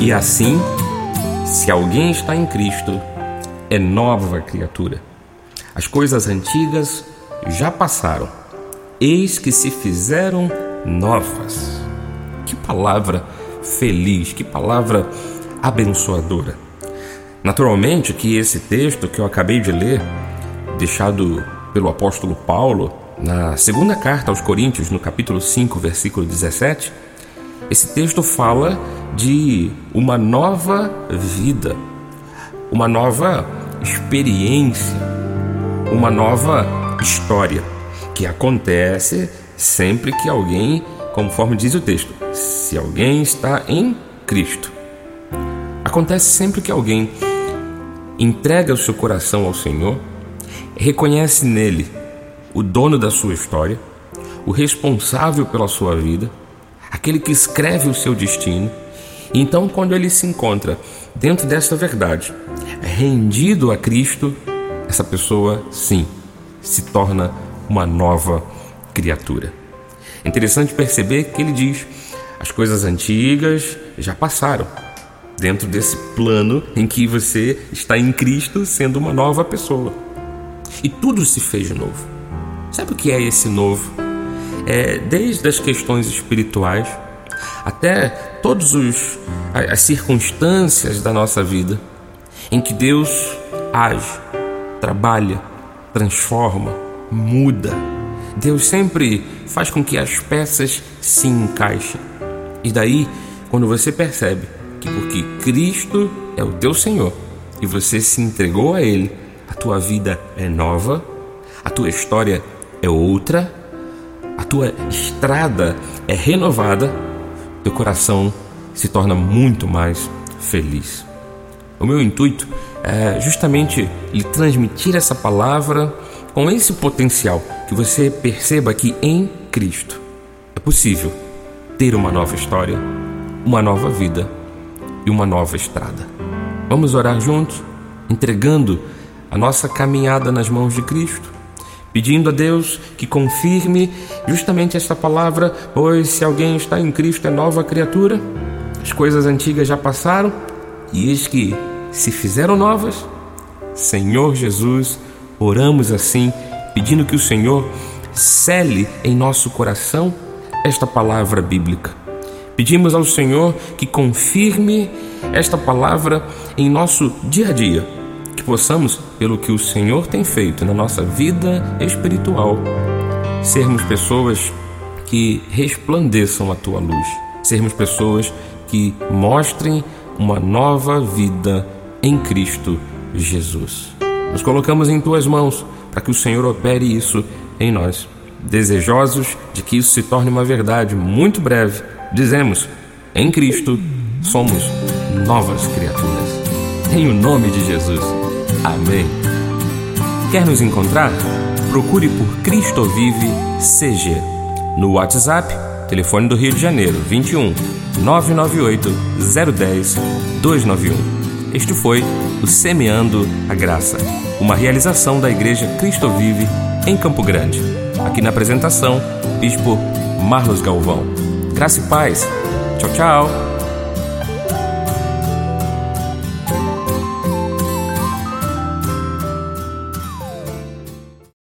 E assim, se alguém está em Cristo, é nova criatura. As coisas antigas já passaram, eis que se fizeram novas. Que palavra feliz, que palavra abençoadora. Naturalmente que esse texto que eu acabei de ler, deixado pelo apóstolo Paulo na segunda carta aos Coríntios, no capítulo 5, versículo 17, esse texto fala de uma nova vida, uma nova experiência, uma nova história que acontece sempre que alguém, conforme diz o texto, se alguém está em Cristo. Acontece sempre que alguém entrega o seu coração ao Senhor, reconhece nele o dono da sua história, o responsável pela sua vida, aquele que escreve o seu destino. Então, quando ele se encontra dentro dessa verdade, rendido a Cristo, essa pessoa, sim, se torna uma nova criatura. Interessante perceber que ele diz: as coisas antigas já passaram. Dentro desse plano em que você está em Cristo sendo uma nova pessoa. E tudo se fez novo. Sabe o que é esse novo? É, desde as questões espirituais até todas as circunstâncias da nossa vida em que Deus age, trabalha, transforma, muda. Deus sempre faz com que as peças se encaixem. E daí, quando você percebe que porque Cristo é o teu Senhor e você se entregou a Ele, a tua vida é nova, a tua história é outra, a tua estrada é renovada, teu coração se torna muito mais feliz. O meu intuito é justamente lhe transmitir essa palavra com esse potencial que você perceba que em Cristo é possível ter uma nova história, uma nova vida e uma nova estrada. Vamos orar juntos, entregando a nossa caminhada nas mãos de Cristo pedindo a Deus que confirme justamente esta palavra, pois se alguém está em Cristo é nova criatura, as coisas antigas já passaram e eis que se fizeram novas. Senhor Jesus, oramos assim, pedindo que o Senhor cele em nosso coração esta palavra bíblica. Pedimos ao Senhor que confirme esta palavra em nosso dia a dia que possamos, pelo que o Senhor tem feito na nossa vida espiritual, sermos pessoas que resplandeçam a tua luz, sermos pessoas que mostrem uma nova vida em Cristo Jesus. Nos colocamos em tuas mãos para que o Senhor opere isso em nós. Desejosos de que isso se torne uma verdade muito breve, dizemos: em Cristo somos novas criaturas. Em o nome de Jesus. Amém. Quer nos encontrar? Procure por Cristo Vive CG. No WhatsApp, telefone do Rio de Janeiro, 21 998 010 291. Este foi o Semeando a Graça, uma realização da Igreja Cristo Vive em Campo Grande. Aqui na apresentação, Bispo Marlos Galvão. Graça e paz. Tchau, tchau.